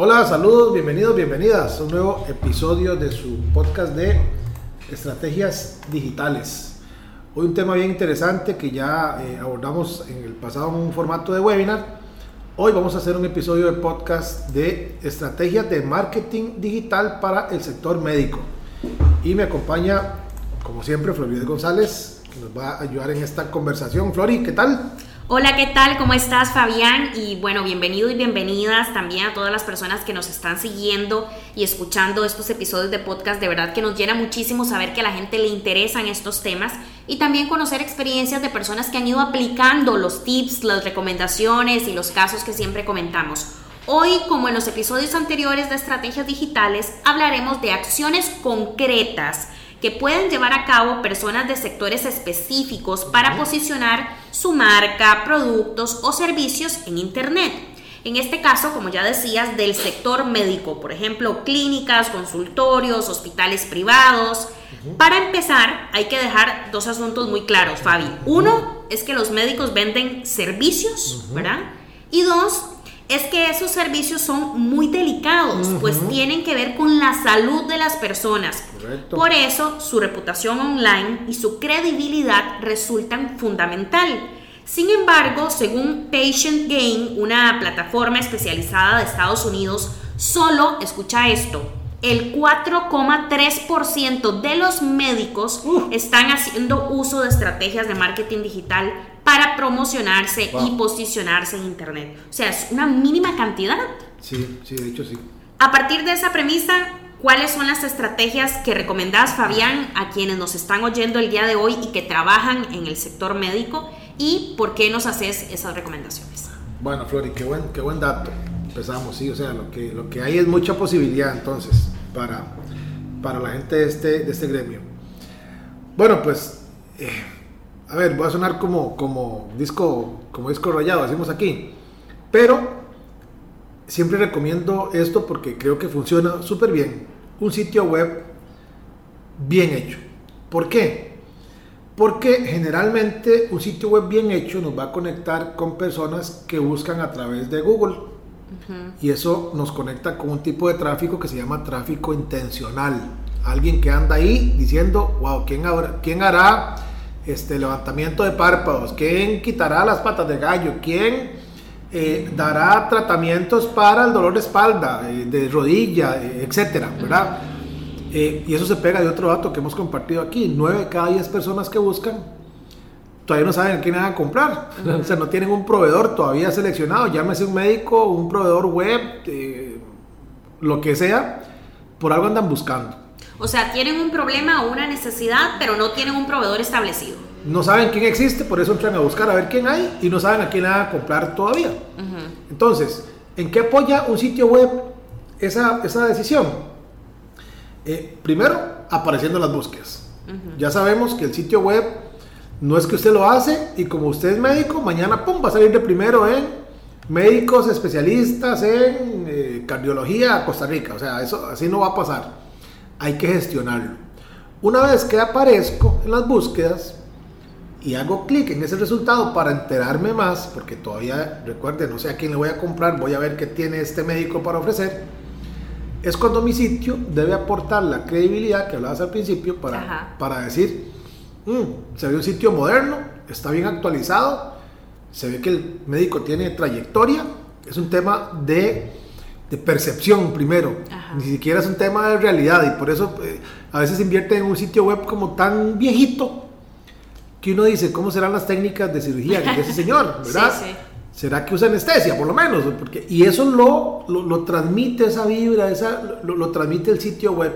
Hola, saludos, bienvenidos, bienvenidas a un nuevo episodio de su podcast de estrategias digitales. Hoy un tema bien interesante que ya eh, abordamos en el pasado en un formato de webinar. Hoy vamos a hacer un episodio de podcast de estrategias de marketing digital para el sector médico. Y me acompaña, como siempre, Florida González, que nos va a ayudar en esta conversación. Flori, ¿qué tal? Hola, ¿qué tal? ¿Cómo estás, Fabián? Y bueno, bienvenidos y bienvenidas también a todas las personas que nos están siguiendo y escuchando estos episodios de podcast. De verdad que nos llena muchísimo saber que a la gente le interesan estos temas y también conocer experiencias de personas que han ido aplicando los tips, las recomendaciones y los casos que siempre comentamos. Hoy, como en los episodios anteriores de estrategias digitales, hablaremos de acciones concretas que pueden llevar a cabo personas de sectores específicos para posicionar su marca, productos o servicios en Internet. En este caso, como ya decías, del sector médico, por ejemplo, clínicas, consultorios, hospitales privados. Para empezar, hay que dejar dos asuntos muy claros, Fabi. Uno es que los médicos venden servicios, ¿verdad? Y dos, es que esos servicios son muy delicados, pues tienen que ver con la salud de las personas. Por eso su reputación online y su credibilidad resultan fundamental. Sin embargo, según Patient Gain, una plataforma especializada de Estados Unidos, solo, escucha esto, el 4,3% de los médicos están haciendo uso de estrategias de marketing digital para promocionarse y posicionarse en Internet. O sea, es una mínima cantidad. Sí, sí, de hecho sí. A partir de esa premisa, ¿cuáles son las estrategias que recomendás, Fabián, a quienes nos están oyendo el día de hoy y que trabajan en el sector médico? ¿Y por qué nos haces esas recomendaciones? Bueno, Flori, qué buen, qué buen dato. Empezamos, sí, o sea, lo que, lo que hay es mucha posibilidad entonces para, para la gente de este, de este gremio. Bueno, pues... Eh, a ver, voy a sonar como, como disco, como disco rayado, decimos aquí. Pero siempre recomiendo esto porque creo que funciona súper bien. Un sitio web bien hecho. ¿Por qué? Porque generalmente un sitio web bien hecho nos va a conectar con personas que buscan a través de Google. Y eso nos conecta con un tipo de tráfico que se llama tráfico intencional. Alguien que anda ahí diciendo, wow, ¿quién, quién hará este, levantamiento de párpados, quién quitará las patas de gallo, quién eh, dará tratamientos para el dolor de espalda, eh, de rodilla, eh, etcétera, ¿verdad? y eso se pega de otro dato que hemos compartido aquí: 9 de cada 10 personas que buscan todavía no saben quién van a comprar, o sea, no tienen un proveedor todavía seleccionado, llámese un médico, un proveedor web, lo que sea, por algo andan buscando. O sea, tienen un problema o una necesidad, pero no tienen un proveedor establecido. No saben quién existe, por eso entran a buscar a ver quién hay y no saben a quién van a comprar todavía. Entonces, ¿en qué apoya un sitio web esa, esa decisión? Eh, primero, apareciendo las búsquedas. Ya sabemos que el sitio web no es que usted lo hace y como usted es médico, mañana pum, va a salir de primero en médicos especialistas en eh, cardiología Costa Rica. O sea, eso así no va a pasar hay que gestionarlo. Una vez que aparezco en las búsquedas y hago clic en ese resultado para enterarme más, porque todavía, recuerde, no sé a quién le voy a comprar, voy a ver qué tiene este médico para ofrecer, es cuando mi sitio debe aportar la credibilidad que hablabas al principio para, para decir, mm, se ve un sitio moderno, está bien actualizado, se ve que el médico tiene trayectoria, es un tema de de percepción primero, ni siquiera es un tema de realidad y por eso eh, a veces invierte en un sitio web como tan viejito que uno dice, ¿cómo serán las técnicas de cirugía que ese señor? ¿Verdad? ¿Será que usa anestesia, por lo menos? Porque, y eso lo, lo, transmite esa vibra, esa, lo, transmite el sitio web.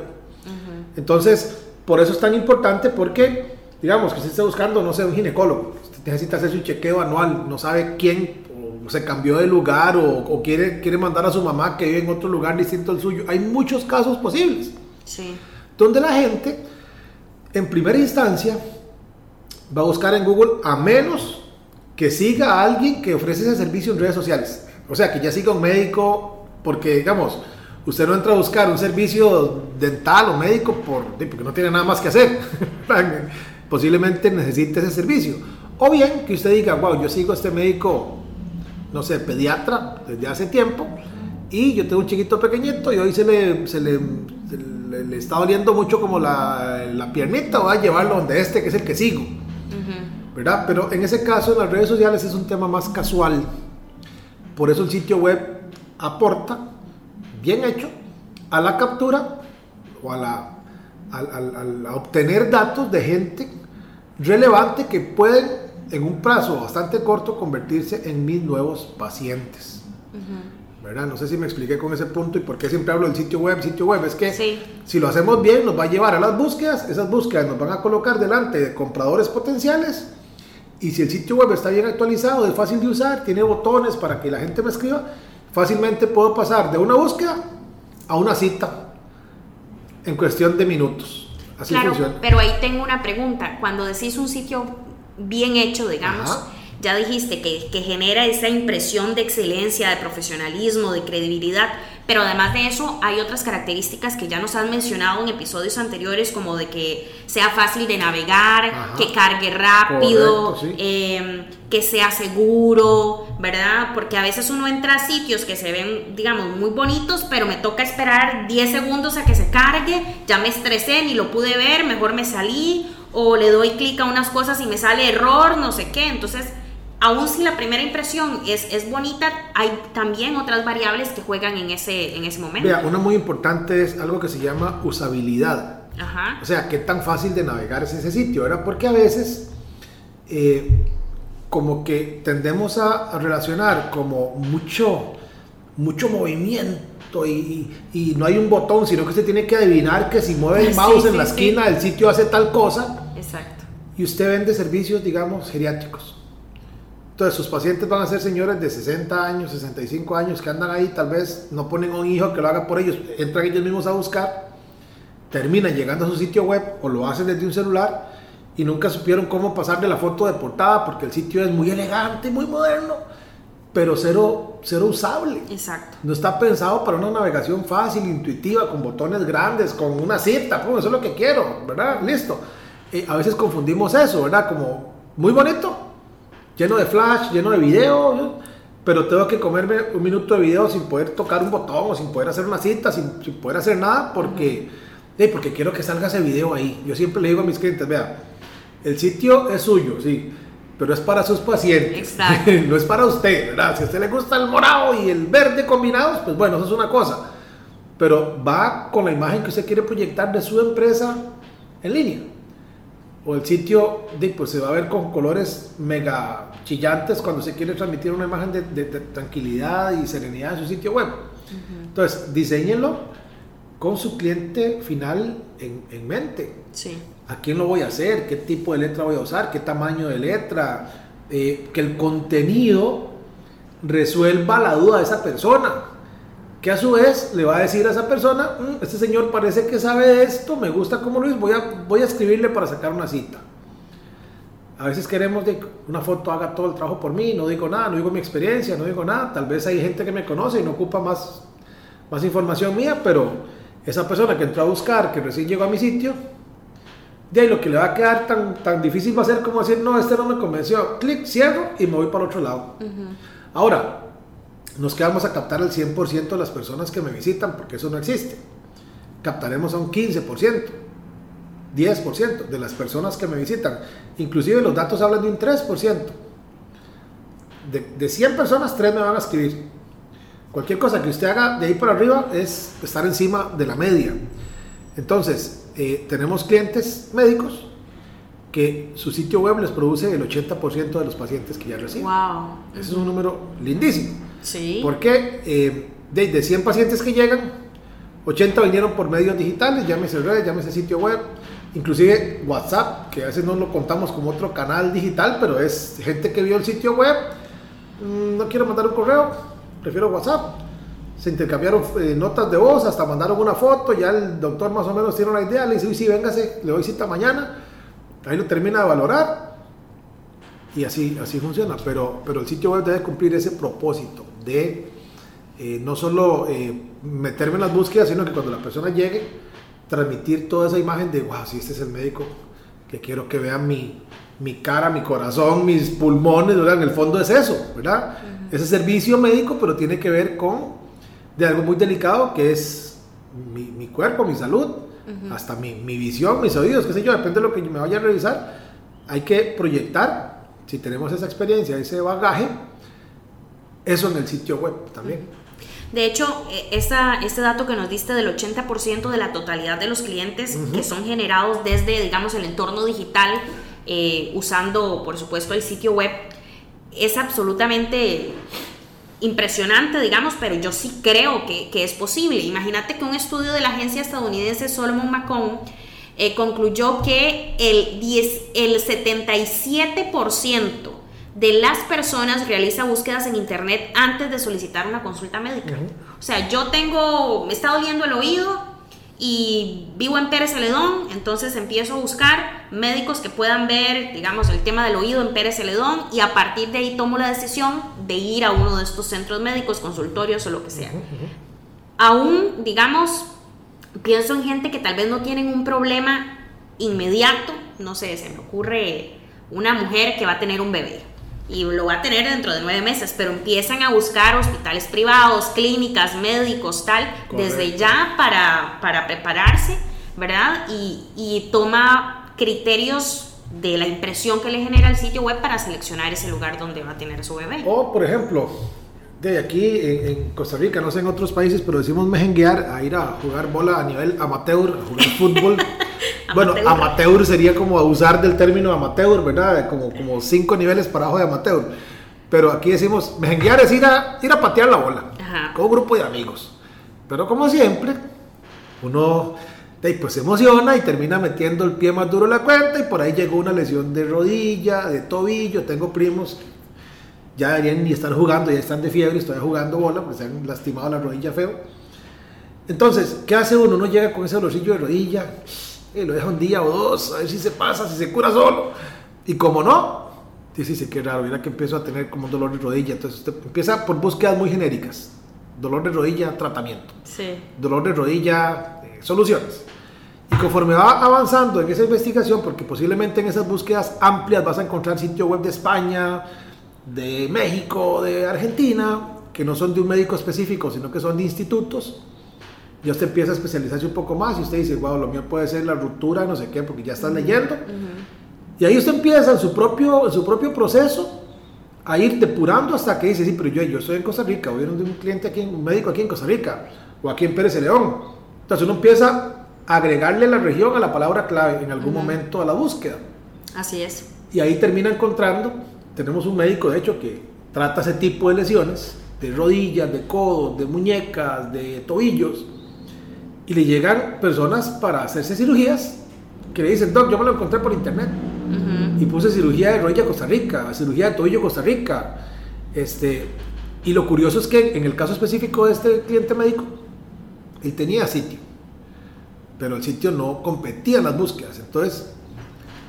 Entonces, por eso es tan importante porque, digamos, que usted está buscando, no sé, un ginecólogo, necesita hacer su chequeo anual, no sabe quién se cambió de lugar o, o, quiere, quiere mandar a su mamá que vive en otro lugar distinto al suyo. Hay muchos casos posibles. Sí. Donde la gente, en primera instancia, va a buscar en Google a menos que siga a alguien que ofrece ese servicio en redes sociales. O sea, que ya siga un médico, porque digamos, usted no entra a buscar un servicio dental o médico por, porque no tiene nada más que hacer. Posiblemente necesite ese servicio. O bien que usted diga, wow, yo sigo a este médico, no sé, pediatra desde hace tiempo, y yo tengo un chiquito pequeñito y hoy se le, se le, le, le está doliendo mucho como la, la, piernita, voy a llevarlo donde este, que es el que sigo. Uh -huh. ¿Verdad? Pero en ese caso, en las redes sociales es un tema más casual. Por eso el sitio web aporta, bien hecho, a la captura o a, la, a, a, a obtener datos de gente relevante que pueden en un plazo bastante corto convertirse en mis nuevos pacientes. Uh -huh. ¿verdad? No sé si me expliqué con ese punto y por qué siempre hablo del sitio web. Sitio web es que sí. si lo hacemos bien nos va a llevar a las búsquedas, esas búsquedas nos van a colocar delante de compradores potenciales y si el sitio web está bien actualizado, es fácil de usar, tiene botones para que la gente me escriba, fácilmente puedo pasar de una búsqueda a una cita en cuestión de minutos. Así claro, funciona. pero ahí tengo una pregunta. Cuando decís un sitio bien hecho, digamos, Ajá. Ya dijiste que, que, genera esa impresión de excelencia, de profesionalismo, de credibilidad, pero además de eso hay otras características que ya nos han mencionado en episodios anteriores, como de que sea fácil de navegar, Ajá. que cargue rápido, Correcto, sí. eh, que sea seguro, ¿verdad? Porque a veces uno entra a sitios que se ven, digamos, muy bonitos, pero me toca esperar 10 segundos a que se cargue, ya me estresé, ni lo pude ver, mejor me salí, o le doy clic a unas cosas y me sale error, no sé qué, entonces aún si la primera impresión es, es bonita, hay también otras variables que juegan en ese, en ese momento. Vea, una muy importante es algo que se llama usabilidad. Ajá. O sea, qué tan fácil de navegar es ese sitio, ¿verdad? Porque a veces, eh, como que tendemos a, relacionar como mucho, mucho movimiento y, y, no hay un botón, sino que se tiene que adivinar que si mueve el mouse sí, en la esquina sí. del sitio hace tal cosa. Exacto. Y usted vende servicios, digamos, geriátricos. Entonces sus pacientes van a ser señores de 60 años, 65 años que andan ahí, tal vez no ponen a un hijo que lo haga por ellos, entran ellos mismos a buscar, terminan llegando a su sitio web o lo hacen desde un celular y nunca supieron cómo pasarle la foto de portada porque el sitio es muy elegante, muy moderno, pero cero, cero usable. Exacto. No está pensado para una navegación fácil, intuitiva, con botones grandes, con una cita, pues eso es lo que quiero, ¿verdad? Listo. Eh, a veces confundimos eso, ¿verdad? Como muy bonito, lleno de flash, lleno de video, pero tengo que comerme un minuto de video sin poder tocar un botón o sin poder hacer una cita, sin, sin poder hacer nada, porque, -huh. porque quiero que salga ese video ahí. Yo siempre le digo a mis clientes, vea, el sitio es suyo, sí, pero es para sus pacientes, no es para usted, ¿verdad? Si a usted le gusta el morado y el verde combinados, pues bueno, eso es una cosa, pero va con la imagen que usted quiere proyectar de su empresa en línea o el sitio pues se va a ver con colores mega chillantes cuando se quiere transmitir una imagen de, de, de tranquilidad y serenidad en su sitio web. Uh -huh. Entonces, diseñenlo con su cliente final en, en, mente. Sí. ¿A quién lo voy a hacer? ¿Qué tipo de letra voy a usar? ¿Qué tamaño de letra? Eh, que el contenido resuelva la duda de esa persona que a su vez le va a decir a esa persona, mmm, este señor parece que sabe esto, me gusta como Luis, voy a, voy a escribirle para sacar una cita. A veces queremos que una foto haga todo el trabajo por mí, no digo nada, no digo mi experiencia, no digo nada, tal vez hay gente que me conoce y no ocupa más, más información mía, pero esa persona que entró a buscar, que recién llegó a mi sitio, de ahí lo que le va a quedar tan, tan difícil va a ser como decir, no, este no me convenció, clic, cierro y me voy para otro lado. Uh -huh. Ahora, nos quedamos a captar el 100% de las personas que me visitan, porque eso no existe. Captaremos a un 15%, 10% de las personas que me visitan. Inclusive los datos hablan de un 3%. De, de 100 personas, 3 me van a escribir. Cualquier cosa que usted haga de ahí para arriba es estar encima de la media. Entonces, eh, tenemos clientes médicos que su sitio web les produce el 80% de los pacientes que ya reciben. Wow. Ese es un número lindísimo. Sí. Porque eh, de, de, 100 pacientes que llegan, 80 vinieron por medios digitales, llámese redes, llámese sitio web, inclusive WhatsApp que a veces no lo contamos como otro canal digital, pero es gente que vio el sitio web, mm, no quiero mandar un correo, prefiero WhatsApp. Se intercambiaron eh, notas de voz, hasta mandaron una foto, ya el doctor más o menos tiene una idea, le dice, sí, véngase, le doy cita mañana, ahí lo termina de valorar y así, así funciona, pero, pero el sitio web debe cumplir ese propósito de eh, no solo eh, meterme en las búsquedas, sino que cuando la persona llegue, transmitir toda esa imagen de, wow, si este es el médico que quiero que vean mi, mi cara, mi corazón, mis pulmones, ¿verdad? En el fondo es eso, ¿verdad? Ese servicio médico, pero tiene que ver con de algo muy delicado que es mi, mi cuerpo, mi salud, hasta mi, mi, visión, mis oídos, qué sé yo, depende de lo que me vaya a revisar. Hay que proyectar, si tenemos esa experiencia, ese bagaje, eso en el sitio web también. De hecho, e, esa, ese dato que nos diste del 80% de la totalidad de los clientes que son generados desde, digamos, el entorno digital, eh, usando, por supuesto, el sitio web, es absolutamente impresionante, digamos, pero yo sí creo que, es posible. Imagínate que un estudio de la agencia estadounidense Solomon Macon eh, concluyó que el, 10, el 77% de las personas realiza búsquedas en internet antes de solicitar una consulta médica. O sea, yo tengo, me está doliendo el oído y vivo en Pérez Celedón, entonces empiezo a buscar médicos que puedan ver, digamos, el tema del oído en Pérez Celedón y a partir de ahí tomo la decisión de ir a uno de estos centros médicos, consultorios o lo que sea. Aún, digamos, pienso en gente que tal vez no tienen un problema inmediato, no sé, se me ocurre una mujer que va a tener un bebé y lo va a tener dentro de nueve meses, pero empiezan a buscar hospitales privados, clínicas, médicos, tal, desde ya para, para prepararse, ¿verdad? Y, y, toma criterios de la impresión que le genera el sitio web para seleccionar ese lugar donde va a tener su bebé. O, por ejemplo, de aquí en, Costa Rica, no sé en otros países, pero decimos mejenguear a ir a jugar bola a nivel amateur, a jugar fútbol. bueno, amateur sería como usar del término amateur, ¿verdad? Como, como cinco niveles para abajo de amateur. Pero aquí decimos, mejenguear es ir a, ir a patear la bola con un grupo de amigos. Pero como siempre, uno pues se emociona y termina metiendo el pie más duro en la cuenta y por ahí llegó una lesión de rodilla, de tobillo, tengo primos ya deberían ni estar jugando, ya están de fiebre, estoy jugando bola, pues se han lastimado la rodilla feo. Entonces, ¿qué hace uno? Uno llega con ese dolorcillo de rodilla, y lo deja un día o dos, a ver si se pasa, si se cura solo. Y como no, dice, sí, qué raro, mira que empiezo a tener como un dolor de rodilla. Entonces, usted empieza por búsquedas muy genéricas. Dolor de rodilla, tratamiento. Sí. Dolor de rodilla, eh, soluciones. Y conforme va avanzando en esa investigación, porque posiblemente en esas búsquedas amplias vas a encontrar sitio web de España, de México, de Argentina, que no son de un médico específico, sino que son de institutos, y usted empieza a especializarse un poco más y usted dice, wow, lo mío puede ser la ruptura, no sé qué, porque ya está leyendo. Y ahí usted empieza en su propio, en su propio proceso a ir depurando hasta que dice, sí, pero yo, yo estoy en Costa Rica, a un cliente aquí, un médico aquí en Costa Rica, o aquí en Pérez de León. Entonces uno empieza a agregarle la región a la palabra clave en algún momento a la búsqueda. Así es. Y ahí termina encontrando tenemos un médico, de hecho, que trata ese tipo de lesiones, de rodillas, de codos, de muñecas, de tobillos, y le llegan personas para hacerse cirugías que le dicen, Doc, yo me lo encontré por internet. Y puse cirugía de rodilla Costa Rica, cirugía de tobillo Costa Rica. Este, y lo curioso es que en el caso específico de este cliente médico, él tenía sitio, pero el sitio no competía en las búsquedas. Entonces,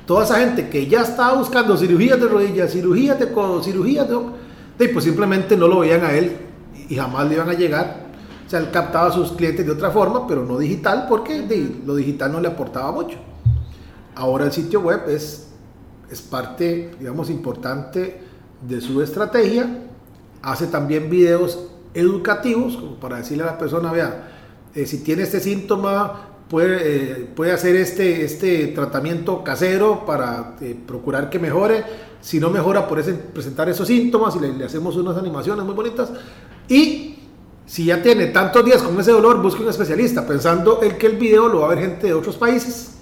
toda esa gente que ya estaba buscando cirugías de rodillas, cirugías de codo, cirugías de... pues simplemente no lo veían a él y jamás le iban a llegar. O sea, él captaba a sus clientes de otra forma, pero no digital, porque lo digital no le aportaba mucho. Ahora el sitio web es, es parte, digamos, importante de su estrategia. Hace también videos educativos, como para decirle a la persona, vea, eh, si tiene este síntoma, puede, eh, puede hacer este, este tratamiento casero para eh, procurar que mejore. Si no mejora, por presentar esos síntomas y le, hacemos unas animaciones muy bonitas. Y si ya tiene tantos días con ese dolor, busque un especialista, pensando en que el video lo va a ver gente de otros países,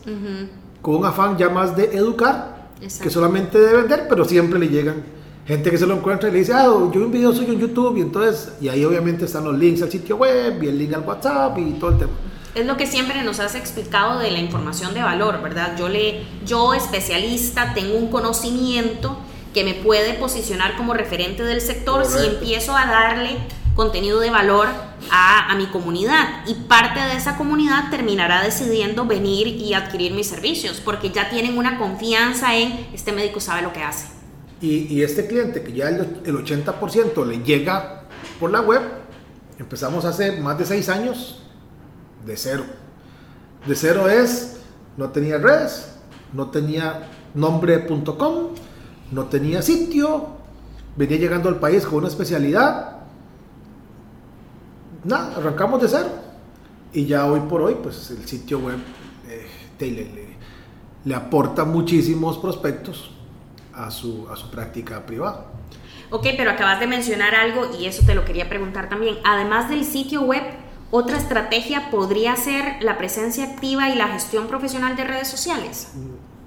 con un afán ya más de educar, que solamente de vender, pero siempre le llegan gente que se lo encuentra y le dice, ah, yo vi un video suyo en YouTube, y entonces, y ahí obviamente están los links al sitio web, y el link al WhatsApp y todo el tema. Es lo que siempre nos has explicado de la información de valor, ¿verdad? Yo, le, yo especialista, tengo un conocimiento que me puede posicionar como referente del sector si empiezo a darle contenido de valor a, a, mi comunidad y parte de esa comunidad terminará decidiendo venir y adquirir mis servicios porque ya tienen una confianza en este médico sabe lo que hace. Y, y este cliente que ya el, el 80% le llega por la web, empezamos hace más de seis años de cero. De cero es, no tenía redes, no tenía nombre.com, no tenía sitio, venía llegando al país con una especialidad. Nada, arrancamos de cero. Y ya hoy por hoy, pues el sitio web eh, le, aporta muchísimos prospectos a su, a su práctica privada. Ok, pero acabas de mencionar algo y eso te lo quería preguntar también. Además del sitio web, ¿otra estrategia podría ser la presencia activa y la gestión profesional de redes sociales?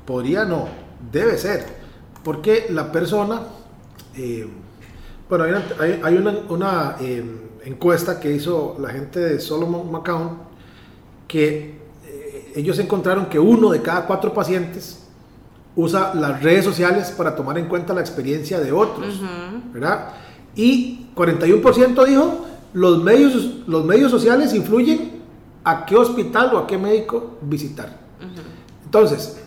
Podría no, debe ser, porque la persona, eh, bueno, hay una, hay, hay una, una eh, encuesta que hizo la gente de Solomon McCown que eh, ellos encontraron que uno de cada cuatro pacientes usa las redes sociales para tomar en cuenta la experiencia de otros, uh -huh. ¿verdad? Y 41% dijo, los medios, los medios sociales influyen a qué hospital o a qué médico visitar. Uh -huh. Entonces,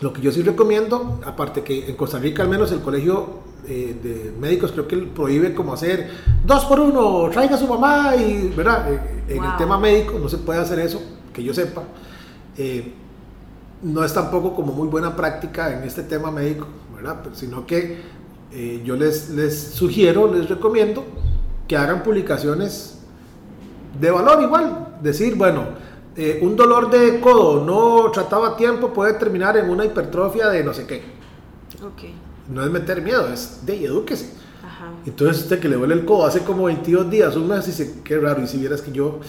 lo que yo sí recomiendo, aparte que en Costa Rica al menos el colegio eh, de médicos creo que prohíbe como hacer dos por uno, traiga a su mamá y, ¿verdad? Eh, en wow. el tema médico no se puede hacer eso, que yo sepa. Eh, no es tampoco como muy buena práctica en este tema médico, ¿verdad? Pero, sino que yo les, les sugiero, les recomiendo que hagan publicaciones de valor igual. Decir, bueno, eh, un dolor de codo no tratado a tiempo puede terminar en una hipertrofia de no sé qué. Okay. No es meter miedo, es de edúquese. Ajá. Entonces usted que le duele el codo hace como 22 días, un mes, dice, qué raro, y si vieras que yo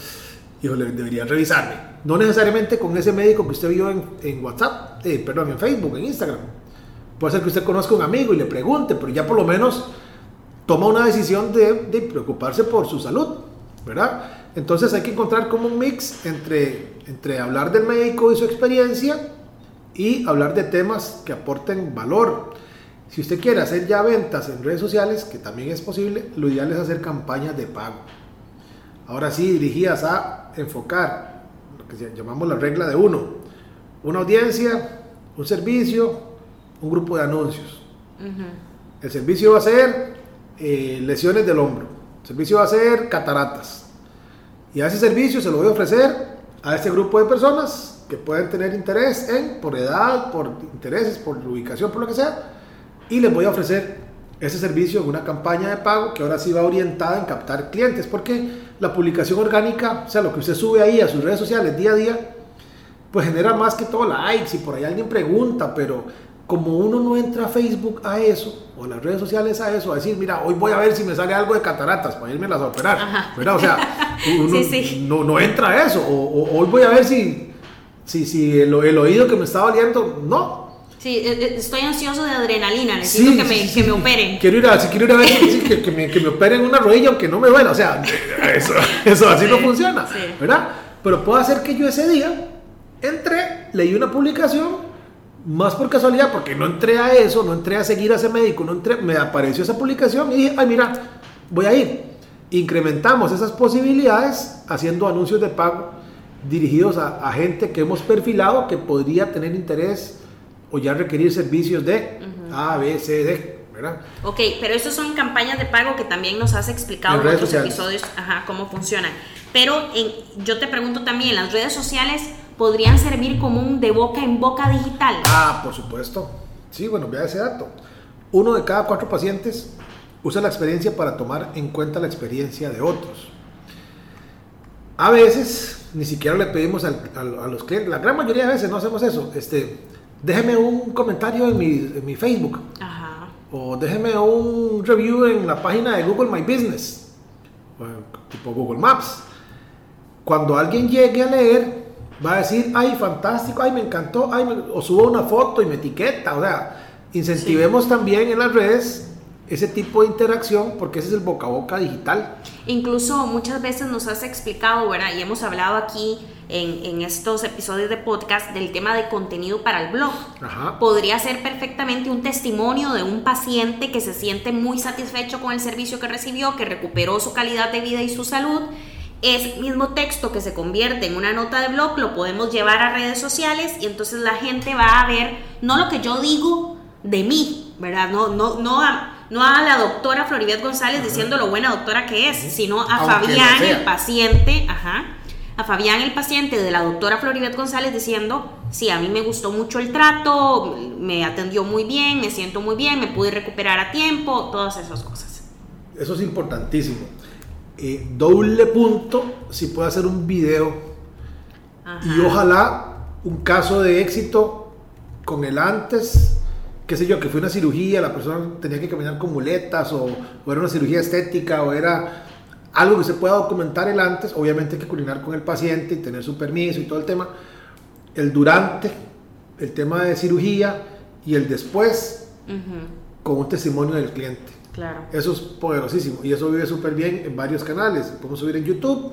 híjole, deberían revisarme. No necesariamente con ese médico que usted vio en, en WhatsApp, eh, perdón, en Facebook, en Instagram. Puede ser que usted conozca a un amigo y le pregunte, pero ya por lo menos toma una decisión de, de preocuparse por su salud, ¿verdad? Entonces hay que encontrar como un mix entre, entre hablar del médico y su experiencia y hablar de temas que aporten valor. Si usted quiere hacer ya ventas en redes sociales, que también es posible, lo ideal es hacer campañas de pago. Ahora sí, dirigidas a enfocar lo que llamamos la regla de uno. Una audiencia, un servicio, un grupo de anuncios. Uh -huh. El servicio va a ser eh, lesiones del hombro. El servicio va a ser cataratas. Y a ese servicio se lo voy a ofrecer a este grupo de personas que pueden tener interés en, por edad, por intereses, por ubicación, por lo que sea. Y les voy a ofrecer ese servicio en una campaña de pago que ahora sí va orientada en captar clientes, porque la publicación orgánica, o sea, lo que usted sube ahí a sus redes sociales día a día, pues genera más que todo likes y por ahí alguien pregunta, pero como uno no entra a Facebook a eso, o a las redes sociales a eso, a decir, mira, hoy voy a ver si me sale algo de cataratas para irme las a operar. ¿verdad? O sea, uno sí, sí. No, no, entra a eso, o, o, hoy voy a ver si, si, si el, el oído que me está doliendo, no, Sí, estoy ansioso de adrenalina, necesito sí, que, me, sí, sí. que, me, operen. Quiero ir a, si quiero ir a ver que, que, me, que, me, operen una rodilla aunque no me duela, o sea, eso, eso así no funciona, ¿verdad? Pero puedo hacer que yo ese día entré, leí una publicación, más por casualidad, porque no entré a eso, no entré a seguir a ese médico, no entré, me apareció esa publicación y dije, ay, mira, voy a ir. Incrementamos esas posibilidades haciendo anuncios de pago dirigidos a, a gente que hemos perfilado que podría tener interés o ya requerir servicios de uh -huh. A, B, C, D, ¿verdad? Ok, pero eso son campañas de pago que también nos has explicado en, en otros sociales. episodios ajá, cómo funcionan. Pero en, yo te pregunto también, ¿las redes sociales podrían servir como un de boca en boca digital? Ah, por supuesto. Sí, bueno, vea ese dato. Uno de cada cuatro pacientes usa la experiencia para tomar en cuenta la experiencia de otros. A veces ni siquiera le pedimos al, al, a los clientes, la gran mayoría de veces no hacemos eso. Este, déjeme un comentario en mi, en mi Facebook. Ajá. O déjeme un review en la página de Google My Business. tipo Google Maps. Cuando alguien llegue a leer, va a decir, ay, fantástico, ay, me encantó, ay, me... o subo una foto y me etiqueta. O sea, incentivemos sí. también en las redes ese tipo de interacción porque ese es el boca a boca digital. Incluso muchas veces nos has explicado, ¿verdad? Y hemos hablado aquí en, en estos episodios de podcast del tema de contenido para el blog. Ajá. Podría ser perfectamente un testimonio de un paciente que se siente muy satisfecho con el servicio que recibió, que recuperó su calidad de vida y su salud. Ese mismo texto que se convierte en una nota de blog lo podemos llevar a redes sociales y entonces la gente va a ver no lo que yo digo de mí, ¿verdad? No, no, no a, no a la doctora Floribet González diciendo lo buena doctora que es, sino a Aunque Fabián, el paciente, ajá, a Fabián, el paciente de la doctora Floribet González diciendo, sí, a mí me gustó mucho el trato, me atendió muy bien, me siento muy bien, me pude recuperar a tiempo, todas esas cosas. Eso es importantísimo. Eh, doble punto si puede hacer un video Ajá. y ojalá un caso de éxito con el antes, qué sé yo, que fue una cirugía, la persona tenía que caminar con muletas o, o era una cirugía estética o era algo que se pueda documentar el antes, obviamente hay que coordinar con el paciente y tener su permiso y todo el tema, el durante, el tema de cirugía y el después con un testimonio del cliente. Claro. Eso es poderosísimo y eso vive súper bien en varios canales. Podemos subir en YouTube,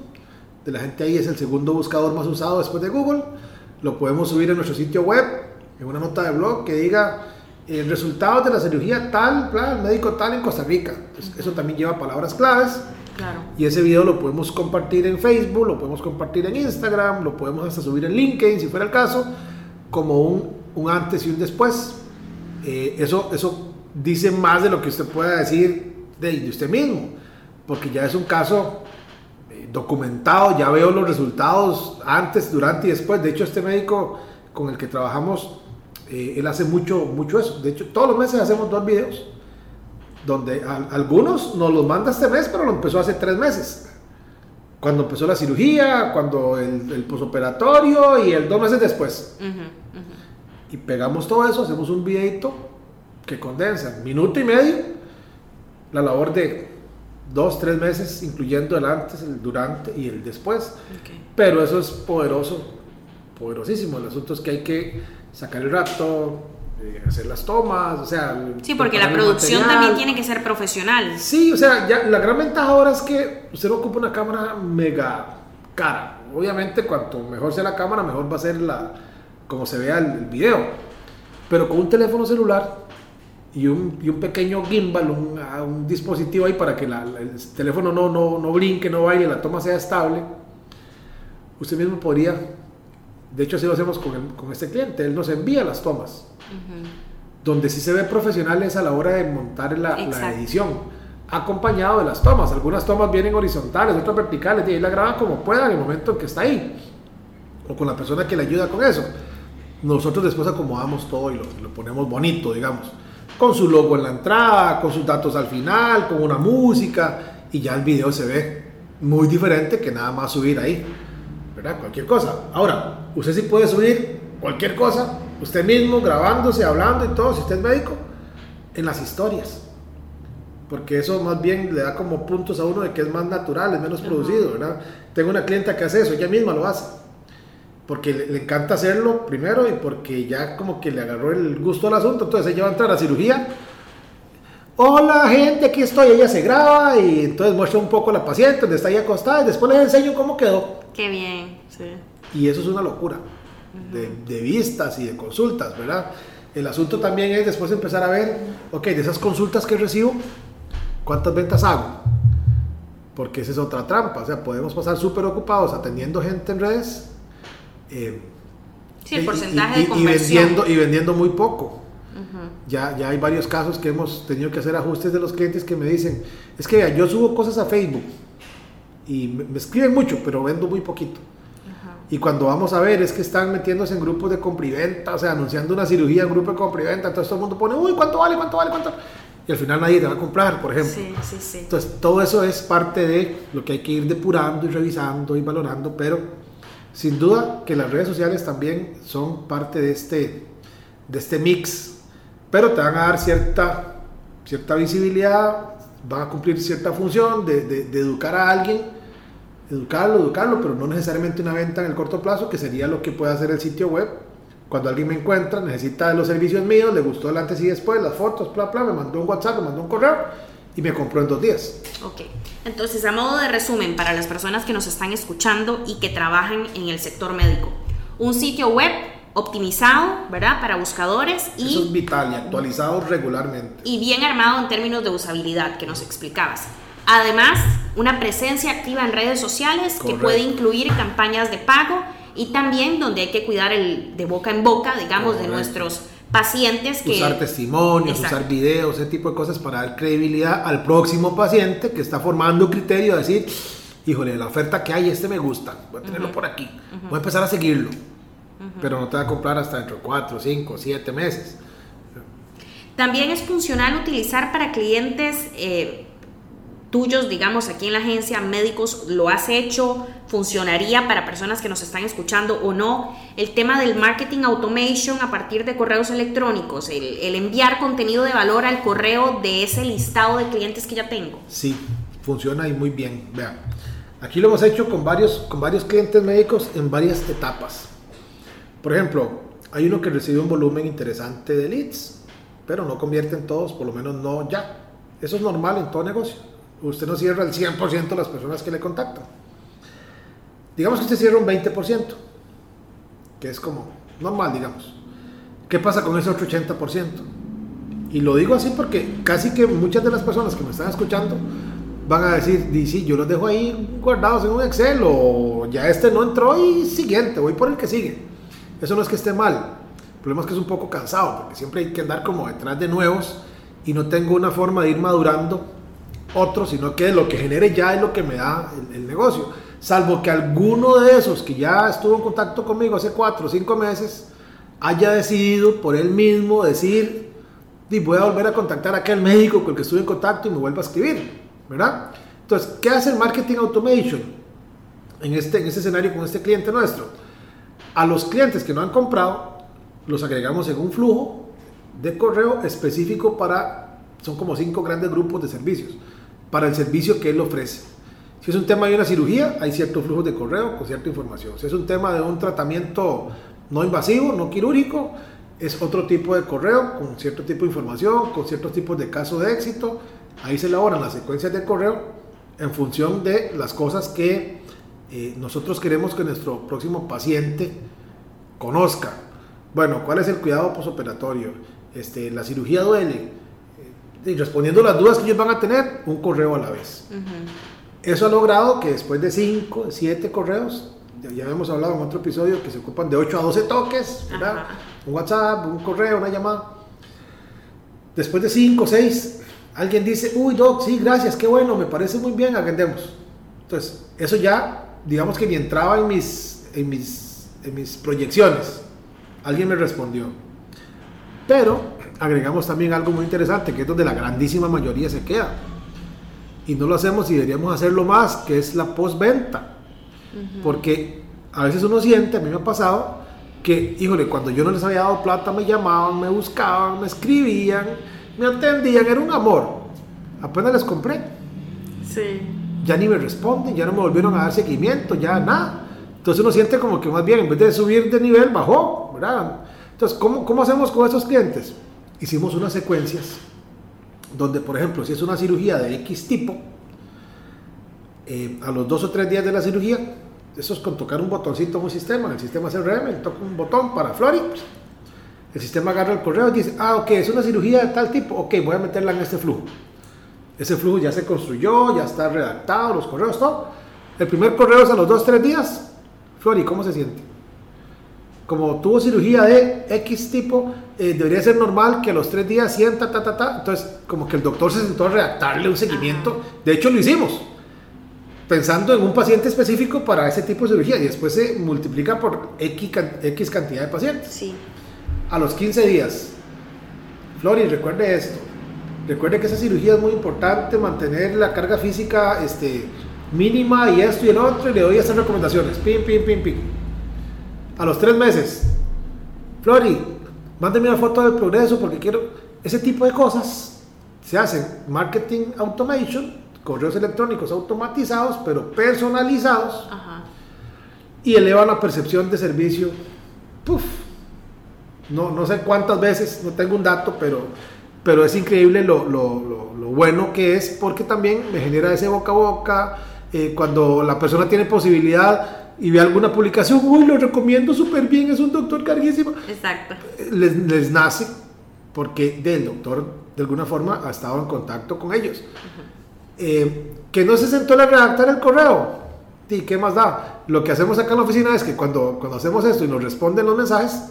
de la gente ahí es el segundo buscador más usado después de Google. Lo podemos subir en nuestro sitio web, en una nota de blog que diga eh, resultados de la cirugía tal, el médico tal en Costa Rica. Entonces, eso también lleva palabras claves Claro. y ese video lo podemos compartir en Facebook, lo podemos compartir en Instagram, lo podemos hasta subir en LinkedIn si fuera el caso, como un, un antes y un después. Eh, eso, eso dice más de lo que usted pueda decir de, de usted mismo, porque ya es un caso eh, documentado, ya veo los resultados antes, durante y después. De hecho, este médico con el que trabajamos, eh, él hace mucho, mucho eso. De hecho, todos los meses hacemos dos videos, donde a- algunos nos los manda este mes, pero lo empezó hace tres meses. Cuando empezó la cirugía, cuando el, el posoperatorio y el dos meses después. Ujú, ujú. Y pegamos todo eso, hacemos un videito que condensa minuto y medio la labor de dos, tres meses, incluyendo el antes, el durante y el después. Ok. Pero eso es poderoso, poderosísimo. El asunto es que hay que sacar el rato, eh, hacer las tomas, o sea... Sí, porque la producción material. también tiene que ser profesional. Sí, o sea, ya, la gran ventaja ahora es que usted no ocupa una cámara mega cara. Obviamente, cuanto mejor sea la cámara, mejor va a ser la, como se vea el, el video. Pero con un teléfono celular y un, y un pequeño gimbal, un, un dispositivo ahí para que la- la- el teléfono no, no, no brinque, no baile, la toma sea estable, usted mismo podría, de hecho así lo hacemos con, el- con este cliente, él nos envía las tomas Ujú. donde sí se ve profesional es a la hora de montar la, la edición, acompañado de las tomas. Algunas tomas vienen horizontales, otras verticales, y ahí la graban como puedan en el momento en que está ahí, o con la persona que le ayuda con eso. Nosotros después acomodamos todo y lo, lo ponemos bonito, digamos, con su logo en la entrada, con sus datos al final, con una música, y ya el video se ve muy diferente que nada más subir ahí. ¿verdad? Cualquier cosa. Ahora, usted sí puede subir cualquier cosa, usted mismo grabándose, hablando y todo, si usted es médico, en las historias. Porque eso más bien le da como puntos a uno de que es más natural, es menos producido, ¿verdad? Tengo una clienta que hace eso, ella misma lo hace. Porque le, le encanta hacerlo primero y porque ya como que le agarró el gusto al asunto. Entonces ella va a entrar a cirugía. Hola gente, aquí estoy. Ella se graba y entonces muestra un poco a la paciente donde está ahí acostada y después les enseño cómo quedó. Qué bien, sí. Y eso es una locura de, de vistas y de consultas, ¿verdad? El asunto también es después empezar a ver, ok, de esas consultas que recibo, ¿cuántas ventas hago? Porque esa es otra trampa, o sea, podemos pasar súper ocupados atendiendo gente en redes. Eh, Sí, el y- porcentaje y- de y conversión. vendiendo, y vendiendo muy poco. Ya, ya hay varios casos que hemos tenido que hacer ajustes de los clientes que me dicen, es que yo subo cosas a Facebook y me, me escriben mucho, pero vendo muy poquito. Y cuando vamos a ver es que están metiéndose en grupos de compra y venta, o sea, anunciando una cirugía en grupo de compra y venta, entonces todo el mundo pone, uy, ¿cuánto vale? ¿Cuánto vale? ¿Cuánto? Y al final nadie te va a comprar, por ejemplo. Sí, sí, sí. Entonces, todo eso es parte de lo que hay que ir depurando y revisando y valorando, pero sin duda que las redes sociales también son parte de este, de este mix, pero te van a dar cierta, cierta visibilidad, van a cumplir cierta función de, de- educar a alguien, educarlo, educarlo, pero no necesariamente una venta en el corto plazo, que sería lo que puede hacer el sitio web. Cuando alguien me encuentra, necesita los servicios míos, le gustó el antes y después, las fotos, bla, bla, me mandó un WhatsApp, me mandó un correo y me compró en dos días. Ok, entonces a modo de resumen para las personas que nos están escuchando y que trabajan en el sector médico, un sitio web optimizado, ¿verdad? Para buscadores y... Eso es vital y actualizado regularmente. Y bien armado en términos de usabilidad que nos explicabas. Además, una presencia activa en redes sociales que puede incluir campañas de pago y también donde hay que cuidar el de boca en boca, digamos, de nuestros pacientes que... Usar testimonios, usar videos, ese tipo de cosas para dar credibilidad al próximo paciente que está formando criterio de decir, híjole, la oferta que hay, este me gusta, voy a tenerlo por aquí, voy a empezar a seguirlo, pero no te va a comprar hasta dentro de 4, 5, 7 meses. También es funcional utilizar para clientes eh, tuyos, digamos, aquí en la agencia, médicos, lo has hecho, funcionaría para personas que nos están escuchando o no. El tema del marketing automation a partir de correos electrónicos, el, enviar contenido de valor al correo de ese listado de clientes que ya tengo. Sí, funciona y muy bien. Vean, aquí lo hemos hecho con varios, con varios clientes médicos en varias etapas. Por ejemplo, hay uno que recibe un volumen interesante de leads, pero no convierte en todos, por lo menos no ya. Eso es normal en todo negocio usted no cierra el 100% de las personas que le contactan. Digamos que usted cierra un 20%, que es como normal, digamos. ¿Qué pasa con ese otro 80%? Y lo digo así porque casi que muchas de las personas que me están escuchando van a decir, sí, yo los dejo ahí guardados en un Excel o ya este no entró y siguiente, voy por el que sigue. Eso no es que esté mal, el problema es que es un poco cansado porque siempre hay que andar como detrás de nuevos y no tengo una forma de ir madurando otro, sino que lo que genere ya es lo que me da el, negocio. Salvo que alguno de esos que ya estuvo en contacto conmigo hace cuatro o cinco meses haya decidido por él mismo decir, y voy a volver a contactar a aquel médico con el que estuve en contacto y me vuelva a escribir, ¿verdad? Entonces, ¿qué hace el marketing automation en este, en este escenario con este cliente nuestro? A los clientes que no han comprado, los agregamos en un flujo de correo específico para, son como cinco grandes grupos de servicios para el servicio que él ofrece. Si es un tema de una cirugía, hay ciertos flujos de correo con cierta información. Si es un tema de un tratamiento no invasivo, no quirúrgico, es otro tipo de correo con cierto tipo de información, con ciertos tipos de casos de éxito. Ahí se elaboran las secuencias de correo en función de las cosas que eh, nosotros queremos que nuestro próximo paciente conozca. Bueno, ¿cuál es el cuidado posoperatorio? Este, la cirugía duele y respondiendo las dudas que ellos van a tener, un correo a la vez. Eso ha logrado que después de 5, 7 correos, ya, hemos hablado en otro episodio que se ocupan de 8 a 12 toques, un WhatsApp, un correo, una llamada. Después de 5, 6, alguien dice, uy, Doc, sí, gracias, qué bueno, me parece muy bien, agendemos. Entonces, eso ya, digamos que ni entraba en mis, en mis, en mis proyecciones. Alguien me respondió. Pero agregamos también algo muy interesante, que es donde la grandísima mayoría se queda. Y no lo hacemos y deberíamos hacerlo más, que es la postventa. Porque a veces uno siente, a mí me ha pasado, que, híjole, cuando yo no les había dado plata, me llamaban, me buscaban, me escribían, me atendían, era un amor. Apenas les compré. Sí. Ya ni me responden, ya no me volvieron a dar seguimiento, ya nada. Entonces uno siente como que más bien, en vez de subir de nivel, bajó, ¿verdad? Entonces, ¿cómo, cómo hacemos con esos clientes? Hicimos unas secuencias donde, por ejemplo, si es una cirugía de X tipo, eh, a los dos o tres días de la cirugía, eso es con tocar un botoncito en un sistema, el sistema CRM, toca un botón para Flori, el sistema agarra el correo y dice, ah, ok, es una cirugía de tal tipo, ok, voy a meterla en este flujo. Ese flujo ya se construyó, ya está redactado, los correos, todo. El primer correo es a los dos o tres días. Flori, ¿cómo se siente? Como tuvo cirugía de X tipo, eh, debería ser normal que a los tres días sienta, ta, ta, ta. Entonces, como que el doctor se sentó a redactarle un seguimiento. De hecho, lo hicimos, pensando en un paciente específico para ese tipo de cirugía. Y después se multiplica por X, X cantidad de pacientes. Sí. A los 15 días. Flori, recuerde esto. Recuerde que esa cirugía es muy importante, mantener la carga física este, mínima y esto y el otro. Y le doy estas recomendaciones. Pim, pim, pim, pim a los tres meses, Flori, mándeme una foto del progreso porque quiero. Ese tipo de cosas se hacen marketing automation, correos electrónicos automatizados, pero personalizados, y elevan la percepción de servicio. Puf, No, no sé cuántas veces, no tengo un dato, pero, pero es increíble lo, lo, lo, bueno que es porque también me genera ese boca a boca. Eh, cuando la persona tiene posibilidad y ve alguna publicación, uy, lo recomiendo súper bien, es un doctor carguísimo. Exacto. Les, les, nace porque del doctor de alguna forma ha estado en contacto con ellos. Eh, que no se sentó a redactar el correo. ¿Y qué más da? Lo que hacemos acá en la oficina es que cuando, cuando hacemos esto y nos responden los mensajes,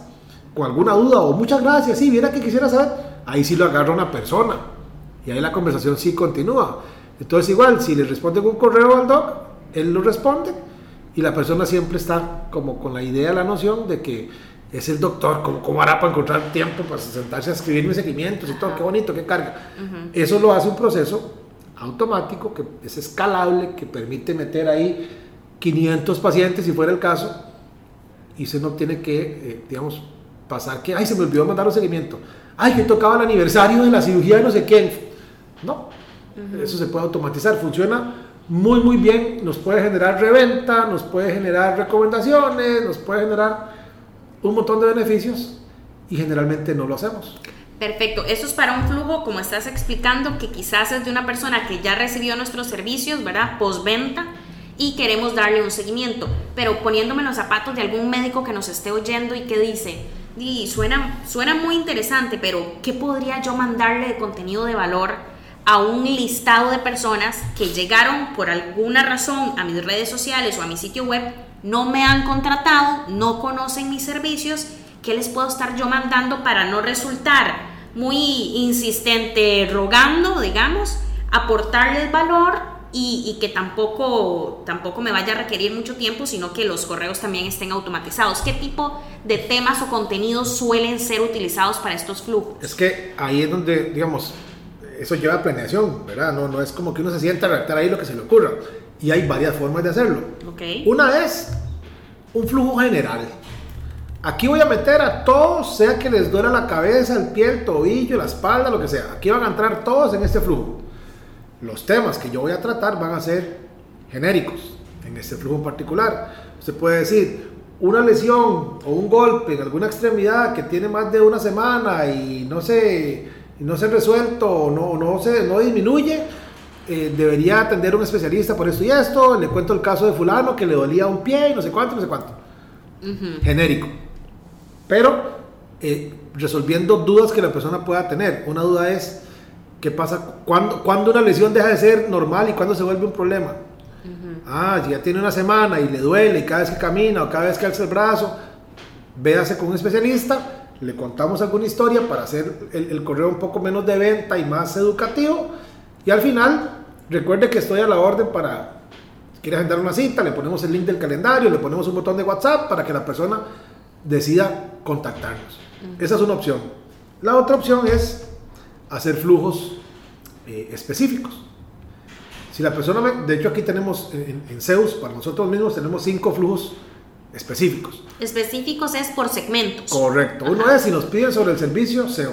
con alguna duda o muchas gracias, sí, viera que quisiera saber, ahí sí lo agarra una persona. Y ahí la conversación sí continúa. Entonces igual, si le responden un correo al doc, él lo responde y la persona siempre está como con la idea, la noción de que es el doctor, ¿cómo, cómo hará para encontrar tiempo para sentarse a escribirme seguimientos y todo? Qué bonito, qué carga. Eso lo hace un proceso automático que es escalable, que permite meter ahí 500 pacientes si fuera el caso y se no tiene que, eh, digamos, pasar que, ay, se me olvidó mandar un seguimiento, ay, que tocaba el aniversario de la cirugía de no sé quién. No, eso se puede automatizar, funciona muy, muy bien, nos puede generar reventa, nos puede generar recomendaciones, nos puede generar un montón de beneficios y generalmente no lo hacemos. Perfecto, eso es para un flujo, como estás explicando, que quizás es de una persona que ya recibió nuestros servicios, ¿verdad? Postventa y queremos darle un seguimiento. Pero poniéndome los zapatos de algún médico que nos esté oyendo y que dice, y suena, suena muy interesante, pero ¿qué podría yo mandarle de contenido de valor a un listado de personas que llegaron por alguna razón a mis redes sociales o a mi sitio web, no me han contratado, no conocen mis servicios? ¿Qué les puedo estar yo mandando para no resultar muy insistente rogando, digamos, aportarles valor y, que tampoco, tampoco me vaya a requerir mucho tiempo, sino que los correos también estén automatizados. ¿Qué tipo de temas o contenidos suelen ser utilizados para estos flujos? Es que ahí es donde, digamos, eso lleva planeación, ¿verdad? No, no es como que uno se sienta a redactar ahí lo que se le ocurra. Y hay varias formas de hacerlo. Okay. Una es un flujo general. Aquí voy a meter a todos, sea que les duela la cabeza, el pie, el tobillo, la espalda, lo que sea. Aquí van a entrar todos en este flujo los temas que yo voy a tratar van a ser genéricos en este flujo en particular. Usted puede decir, una lesión o un golpe en alguna extremidad que tiene más de una semana y no se, no se resuelto o no, no, se, no disminuye, eh, debería atender un especialista por esto y esto. Le cuento el caso de fulano que le dolía un pie y no sé cuánto, no sé cuánto. Genérico. Pero eh, resolviendo dudas que la persona pueda tener. Una duda es, ¿Qué pasa? ¿Cuándo, cuando una lesión deja de ser normal y cuándo se vuelve un problema? Ah, si ya tiene una semana y le duele y cada vez que camina o cada vez que alza el brazo, véase con un especialista, le contamos alguna historia para hacer el, correo un poco menos de venta y más educativo. Y al final, recuerde que estoy a la orden para, si quiere agendar una cita, le ponemos el link del calendario, le ponemos un botón de WhatsApp para que la persona decida contactarnos. Esa es una opción. La otra opción es hacer flujos eh, específicos. Si la persona, de hecho aquí tenemos en, Zeus, para nosotros mismos tenemos cinco flujos específicos. Específicos es por segmentos. Correcto. Uno es si nos piden sobre el servicio SEO.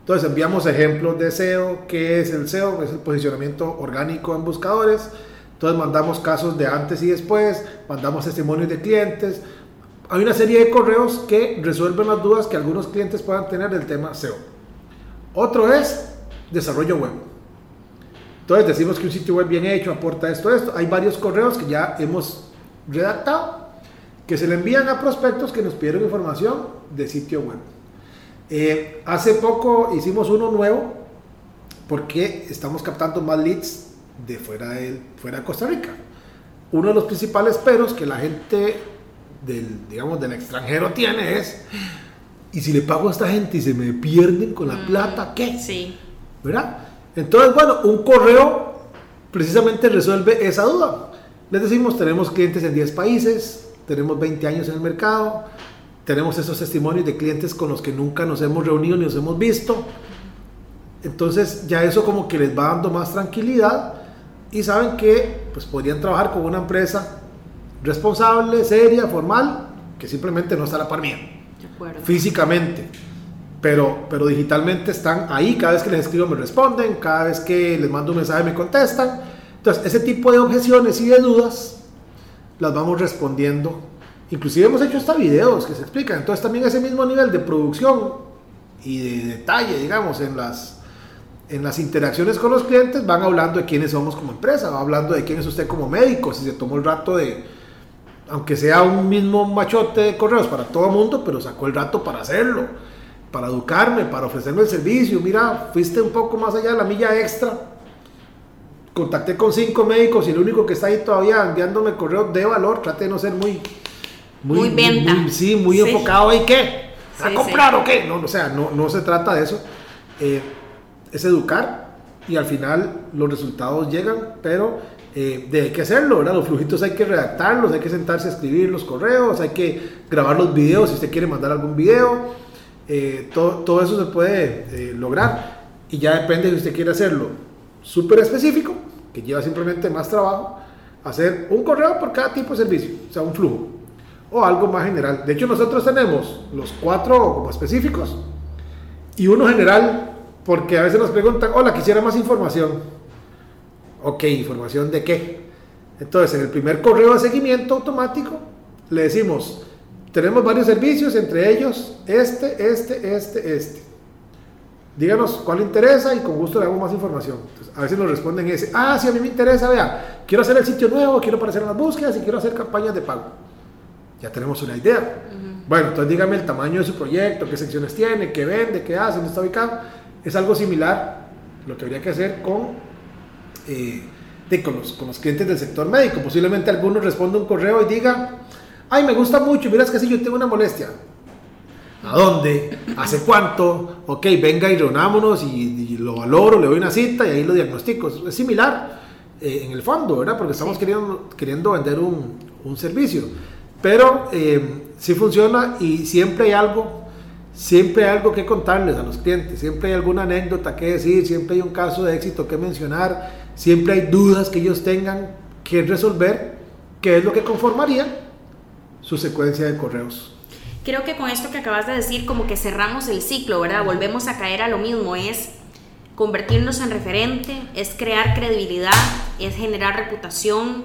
Entonces enviamos ejemplos de SEO. ¿Qué es el SEO? Es el posicionamiento orgánico en buscadores. Entonces mandamos casos de antes y después, mandamos testimonios de clientes. Hay una serie de correos que resuelven las dudas que algunos clientes puedan tener del tema SEO. Otro es desarrollo web. Entonces decimos que un sitio web bien hecho aporta esto, esto. Hay varios correos que ya hemos redactado que se le envían a prospectos que nos pidieron información de sitio web. Eh, hace poco hicimos uno nuevo porque estamos captando más leads de fuera de, fuera de Costa Rica. Uno de los principales peros que la gente del, digamos, del extranjero tiene es y si le pago a esta gente y se me pierden con la mm, plata, ¿qué? Sí. ¿Verdad? Entonces, bueno, un correo precisamente resuelve esa duda. Les decimos, tenemos clientes en 10 países, tenemos 20 años en el mercado, tenemos esos testimonios de clientes con los que nunca nos hemos reunido ni nos hemos visto. Entonces ya eso como que les va dando más tranquilidad y saben que pues podrían trabajar con una empresa responsable, seria, formal, que simplemente no está a la par mía físicamente. Pero, pero digitalmente están ahí, cada vez que les escribo me responden, cada vez que les mando un mensaje me contestan. Entonces, ese tipo de objeciones y de dudas las vamos respondiendo Inclusive hemos hecho hasta videos que se explican. Entonces también ese mismo nivel de producción y de detalle, digamos, en las, en las interacciones con los clientes van hablando de quiénes somos como empresa, va hablando de quién es usted como médico, si se tomó el rato de, aunque sea un mismo machote de correos para todo el mundo, pero sacó el rato para hacerlo, para educarme, para ofrecerme el servicio. Mira, fuiste un poco más allá de la milla extra. Contacté con cinco médicos y el único que está ahí todavía enviándome correos de valor, trate de no ser muy... Muy, venta. sí, muy enfocado ahí, ¿qué? ¿A comprar o qué? No, o sea, no, no se trata de eso. Eh, es educar y al final los resultados llegan, pero eh, de hay que hacerlo, ¿verdad? Los flujitos hay que redactarlos, hay que sentarse a escribir los correos, hay que grabar los videos si usted quiere mandar algún video. Eh, todo, todo, eso se puede eh, lograr y ya depende si usted quiere hacerlo súper específico, que lleva simplemente más trabajo, hacer un correo por cada tipo de servicio, o sea, un flujo, o algo más general. De hecho, nosotros tenemos los cuatro como específicos y uno general, porque a veces nos preguntan, hola, quisiera más información Ok, información de qué. Entonces, en el primer correo de seguimiento automático, le decimos, tenemos varios servicios, entre ellos este, este, este, este. Díganos cuál le interesa y con gusto le damos más información. a veces nos responden ese, ah, sí, a mí me interesa, vea, quiero hacer el sitio nuevo, quiero aparecer en las búsquedas y quiero hacer campañas de pago. Ya tenemos una idea. Bueno, entonces dígame el tamaño de su proyecto, qué secciones tiene, qué vende, qué hace, dónde está ubicado. Es algo similar lo que habría que hacer con eh, de, con, los, con, los, clientes del sector médico. Posiblemente alguno responda un correo y diga, ay, me gusta mucho, miras que si yo tengo una molestia. ¿A dónde? ¿Hace cuánto? Ok, venga y reunámonos y, lo valoro, le doy una cita y ahí lo diagnostico. Es similar eh, en el fondo, ¿verdad? Porque estamos queriendo, queriendo vender un, un servicio. Pero eh, sí funciona y siempre hay algo siempre hay algo que contarles a los clientes, siempre hay alguna anécdota que decir, siempre hay un caso de éxito que mencionar, siempre hay dudas que ellos tengan que resolver, que es lo que conformaría su secuencia de correos. Creo que con esto que acabas de decir, como que cerramos el ciclo, ¿verdad? Volvemos a caer a lo mismo, es convertirnos en referente, es crear credibilidad, es generar reputación,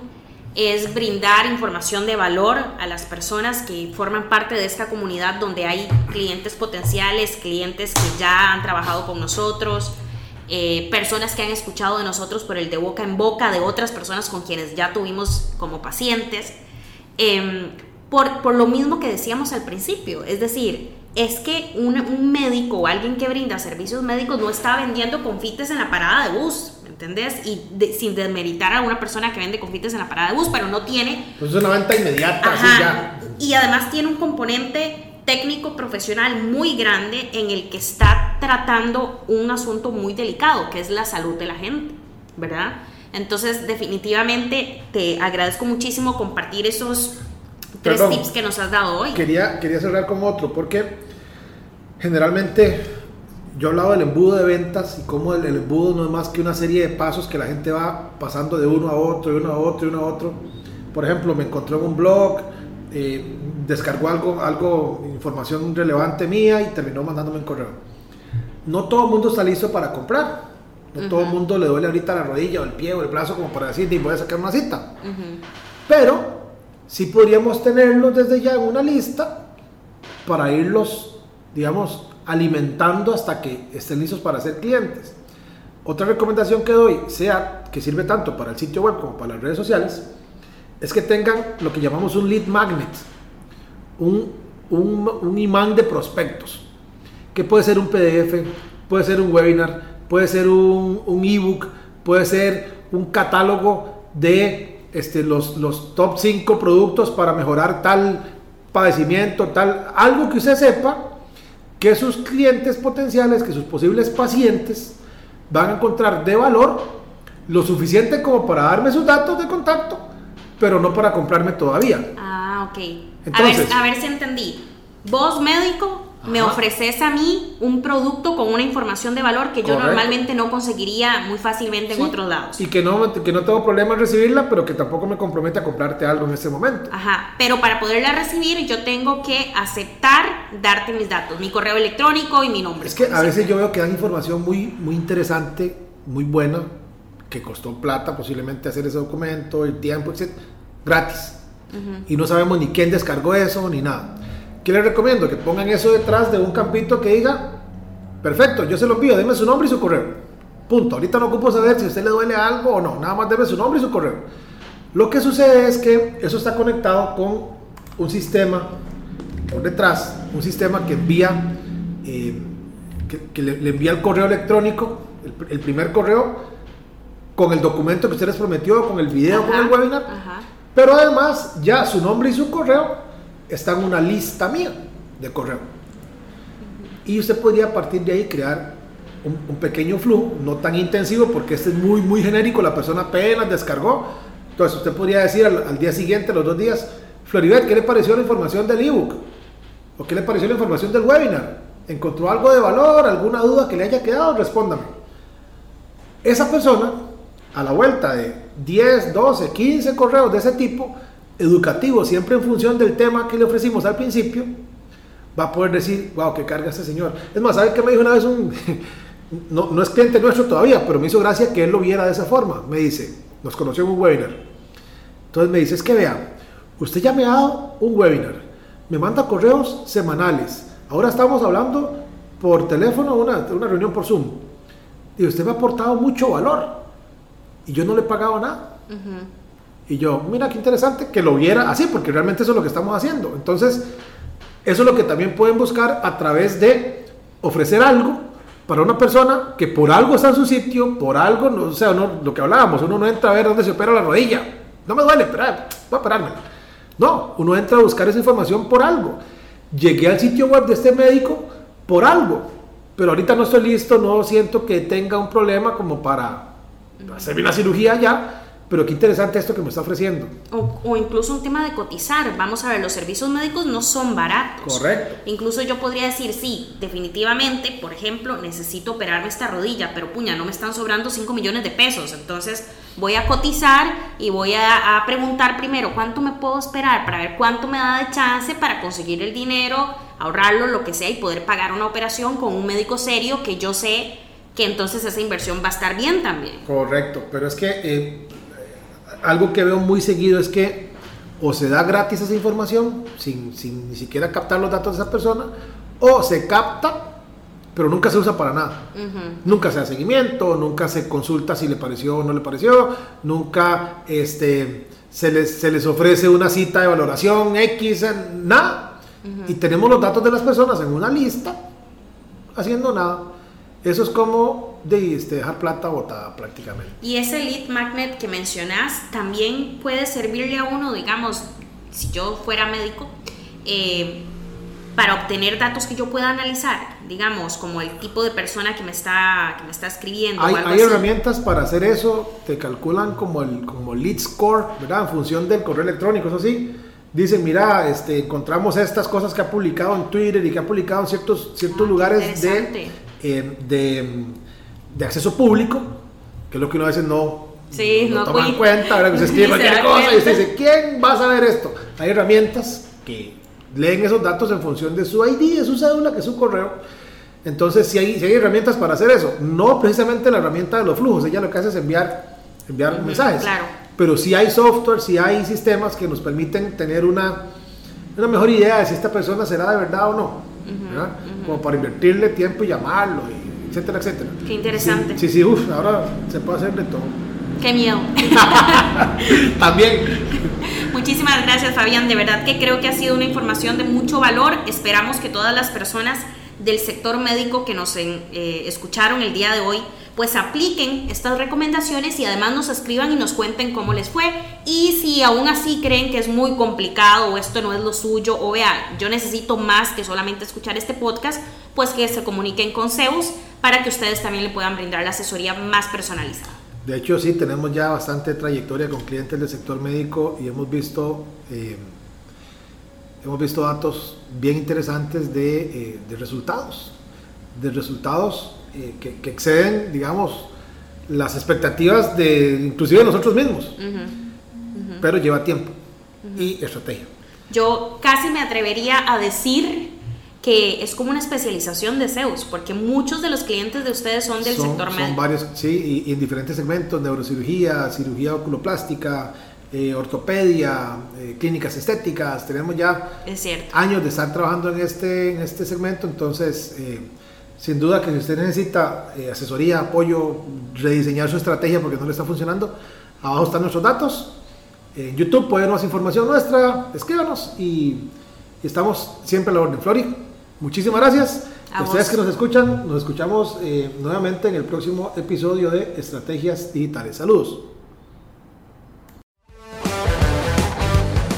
es brindar información de valor a las personas que forman parte de esta comunidad donde hay clientes potenciales, clientes que ya han trabajado con nosotros, eh, personas que han escuchado de nosotros por el de boca en boca de otras personas con quienes ya tuvimos como pacientes, em, por, por, lo mismo que decíamos al principio, es decir, es que un, un médico o alguien que brinda servicios médicos no está vendiendo confites en la parada de bus, ¿entendés? Y sin desmeritar a una persona que vende confites en la parada de bus, pero no tiene... Pues es una venta inmediata, así ya. Y además tiene un componente técnico profesional muy grande en el que está tratando un asunto muy delicado, que es la salud de la gente, ¿verdad? Entonces, definitivamente te agradezco muchísimo compartir esos tres tips que nos has dado hoy. Quería, quería cerrar con otro, porque generalmente yo hablaba del embudo de ventas y cómo el, embudo no es más que una serie de pasos que la gente va pasando de uno a otro, de uno a otro, de uno a otro. Por ejemplo, me encontré en un blog, eh, descargó algo, algo, información relevante mía y terminó mandándome un correo. No todo el mundo está listo para comprar. No todo el mundo le duele ahorita la rodilla o el pie o el brazo como para decir, voy a sacar una cita. Pero sí podríamos tenerlos desde ya en una lista para irlos, digamos, alimentando hasta que estén listos para ser clientes. Otra recomendación que doy, sea que sirve tanto para el sitio web como para las redes sociales, es que tengan lo que llamamos un lead magnet, un, un, imán de prospectos, que puede ser un PDF, puede ser un webinar, puede ser un, un ebook, puede ser un catálogo de este, los, los top 5 productos para mejorar tal padecimiento, tal, algo que usted sepa que sus clientes potenciales, que sus posibles pacientes van a encontrar de valor lo suficiente como para darme sus datos de contacto, pero no para comprarme todavía. Ah, ok. Entonces, a ver, a ver si entendí. Vos médico me ofreces a mí un producto con una información de valor que yo normalmente no conseguiría muy fácilmente en otros lados. Y que no, que no tengo problema en recibirla, pero que tampoco me compromete a comprarte algo en ese momento. Ajá, pero para poderla recibir yo tengo que aceptar darte mis datos, mi correo electrónico y mi nombre. Es que a veces yo veo que dan información muy, muy interesante, muy buena, que costó plata posiblemente hacer ese documento, el tiempo, etc. Gratis Y no sabemos ni quién descargó eso ni nada. ¿Qué les recomiendo? Que pongan eso detrás de un campito que diga, perfecto, yo se lo envío, denme su nombre y su correo. Punto. Ahorita no ocupo saber si a usted le duele algo o no, nada más deme su nombre y su correo. Lo que sucede es que eso está conectado con un sistema por detrás, un sistema que envía, eh, que, le, envía el correo electrónico, el, primer correo, con el documento que usted les prometió, con el video, con el webinar. Pero además ya su nombre y su correo están en una lista mía de correo. Y usted podría a partir de ahí crear un, pequeño flujo, no tan intensivo porque este es muy, muy genérico, la persona apenas descargó. Entonces usted podría decir al, día siguiente, los dos días, Floribet, ¿qué le pareció la información del ebook? ¿O qué le pareció la información del webinar? ¿Encontró algo de valor? ¿Alguna duda que le haya quedado? Respóndame. Esa persona, a la vuelta de 10, 12, 15 correos de ese tipo, educativos, siempre en función del tema que le ofrecimos al principio, va a poder decir, wow, qué carga este señor. Es más, ¿sabe qué me dijo una vez un... no, no es cliente nuestro todavía, pero me hizo gracia que él lo viera de esa forma. Me dice, nos conoció en un webinar. Entonces me dice, es que vea, usted ya me ha dado un webinar, me manda correos semanales. Ahora estamos hablando por teléfono, una, una reunión por Zoom. Y usted me ha aportado mucho valor. Y yo no le he pagado nada. Y yo, mira qué interesante que lo viera así, porque realmente eso es lo que estamos haciendo. Entonces, eso es lo que también pueden buscar a través de ofrecer algo para una persona que por algo está en su sitio, por algo, no, o sea, lo que hablábamos, uno no entra a ver dónde se opera la rodilla. No me duele, pero voy a pararme. No, uno entra a buscar esa información por algo. Llegué al sitio web de este médico por algo, pero ahorita no estoy listo, no siento que tenga un problema como para hacerme una cirugía ya, pero qué interesante esto que me está ofreciendo. O, incluso un tema de cotizar. Vamos a ver, los servicios médicos no son baratos. Correcto. Incluso yo podría decir, sí, definitivamente, por ejemplo, necesito operarme esta rodilla, pero puña, no me están sobrando 5 millones de pesos. Entonces voy a cotizar y voy a, a preguntar primero cuánto me puedo esperar para ver cuánto me da de chance para conseguir el dinero, ahorrarlo, lo que sea, y poder pagar una operación con un médico serio que yo sé que entonces esa inversión va a estar bien también. Correcto, pero es que eh, algo que veo muy seguido es que o se da gratis esa información sin, ni siquiera captar los datos de esa persona, o se capta pero nunca se usa para nada. Nunca se da seguimiento, nunca se consulta si le pareció o no le pareció, nunca este, se, les, se les ofrece una cita de valoración X, nada. Y tenemos los datos de las personas en una lista haciendo nada. Eso es como de este, dejar plata botada prácticamente. Y ese lead magnet que mencionas también puede servirle a uno, digamos, si yo fuera médico, eh, para obtener datos que yo pueda analizar, digamos, como el tipo de persona que me está, que me está escribiendo. Hay, hay herramientas para hacer eso, te calculan como el como lead score, ¿verdad? En función del correo electrónico, eso sí. Dicen, mira, este, encontramos estas cosas que ha publicado en Twitter y que ha publicado en ciertos, ciertos ah, lugares de eh, de, acceso público, que es lo que uno a veces no, toma en cuenta, ahora que se escribe cualquier cosa y usted dice, ¿quién va a saber esto? Hay herramientas que leen esos datos en función de su ID, de su cédula, que es su correo. Entonces, si hay, si hay herramientas para hacer eso, no precisamente la herramienta de los flujos, ella lo que hace es enviar, enviar mensajes. Pero si hay software, si hay sistemas que nos permiten tener una, una mejor idea de si esta persona será de verdad o no como para invertirle tiempo y llamarlo, etcétera, etcétera. Qué interesante. Sí, sí, uff, ahora se puede hacer de todo. Qué miedo. También. Muchísimas gracias, Fabián. De verdad que creo que ha sido una información de mucho valor. Esperamos que todas las personas del sector médico que nos eh, escucharon el día de hoy pues apliquen estas recomendaciones y además nos escriban y nos cuenten cómo les fue. Y si aún así creen que es muy complicado o esto no es lo suyo o vean, yo necesito más que solamente escuchar este podcast, pues que se comuniquen con Zeus para que ustedes también le puedan brindar la asesoría más personalizada. De hecho, sí, tenemos ya bastante trayectoria con clientes del sector médico y hemos visto, eh, hemos visto datos bien interesantes de, eh, de resultados, de resultados eh, que, exceden, digamos, las expectativas de inclusive nosotros mismos. Pero lleva tiempo y estrategia. Yo casi me atrevería a decir que es como una especialización de Zeus, porque muchos de los clientes de ustedes son del sector médico. Son varios, sí, y, en diferentes segmentos, neurocirugía, cirugía oculoplástica, eh, ortopedia, eh, clínicas estéticas, tenemos ya Es años de estar trabajando en este, en este segmento, entonces eh, sin duda que si usted necesita asesoría, apoyo, rediseñar su estrategia porque no le está funcionando, abajo están nuestros datos. En YouTube puede ver más información nuestra, escríbanos y, y estamos siempre a la orden. Flori, muchísimas gracias. A Ustedes vos. que nos escuchan, nos escuchamos nuevamente en el próximo episodio de Estrategias Digitales. Saludos.